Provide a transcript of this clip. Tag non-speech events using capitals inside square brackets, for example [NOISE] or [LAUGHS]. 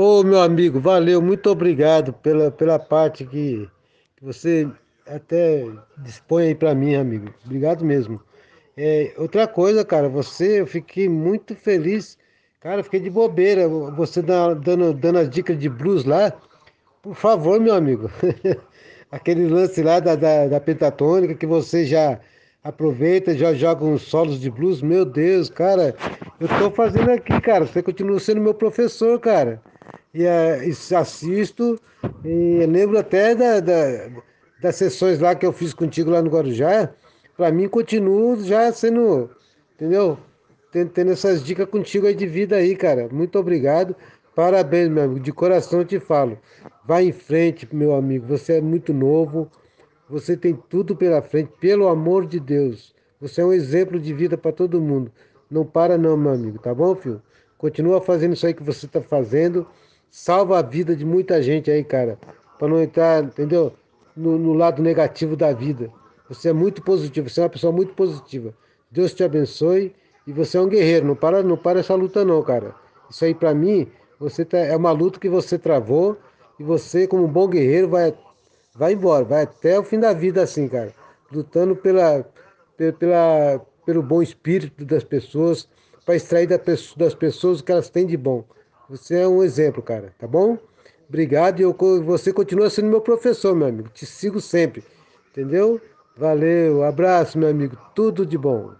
Ô, meu amigo, valeu, muito obrigado pela, pela parte que, que você até dispõe aí para mim, amigo. Obrigado mesmo. É, outra coisa, cara, você, eu fiquei muito feliz. Cara, fiquei de bobeira. Você dando, dando as dicas de blues lá. Por favor, meu amigo. [LAUGHS] Aquele lance lá da, da, da pentatônica que você já aproveita, já joga uns solos de blues. Meu Deus, cara, eu tô fazendo aqui, cara. Você continua sendo meu professor, cara. E, eh, e assisto, e lembro até da, da- das sessões lá que eu fiz contigo lá no Guarujá. Pra mim, continuo já sendo, entendeu? Tendo, tendo essas dicas contigo aí de vida aí, cara. Muito obrigado. Parabéns, meu amigo. De coração eu te falo. Vai em frente, meu amigo. Você é muito novo. Você tem tudo pela frente, pelo amor de Deus. Você é um exemplo de vida para todo mundo. Não para não, meu amigo, tá bom, filho? Continua fazendo isso aí que você está fazendo. Salva a vida de muita gente aí, cara. Para não entrar, entendeu? No, no lado negativo da vida. Você é muito positivo, você é uma pessoa muito positiva. Deus te abençoe e você é um guerreiro. Não para, não para essa luta não, cara. Isso aí para mim, você tá, é uma luta que você travou e você, como um bom guerreiro, vai Vai embora, vai até o fim da vida assim, cara. Lutando pela, pe- pela, pelo bom espírito das pessoas, para extrair das pessoas o que elas têm de bom. Você é um exemplo, cara, tá bom? Obrigado e eu, você continua sendo meu professor, meu amigo. Te sigo sempre, entendeu? Valeu, abraço, meu amigo. Tudo de bom.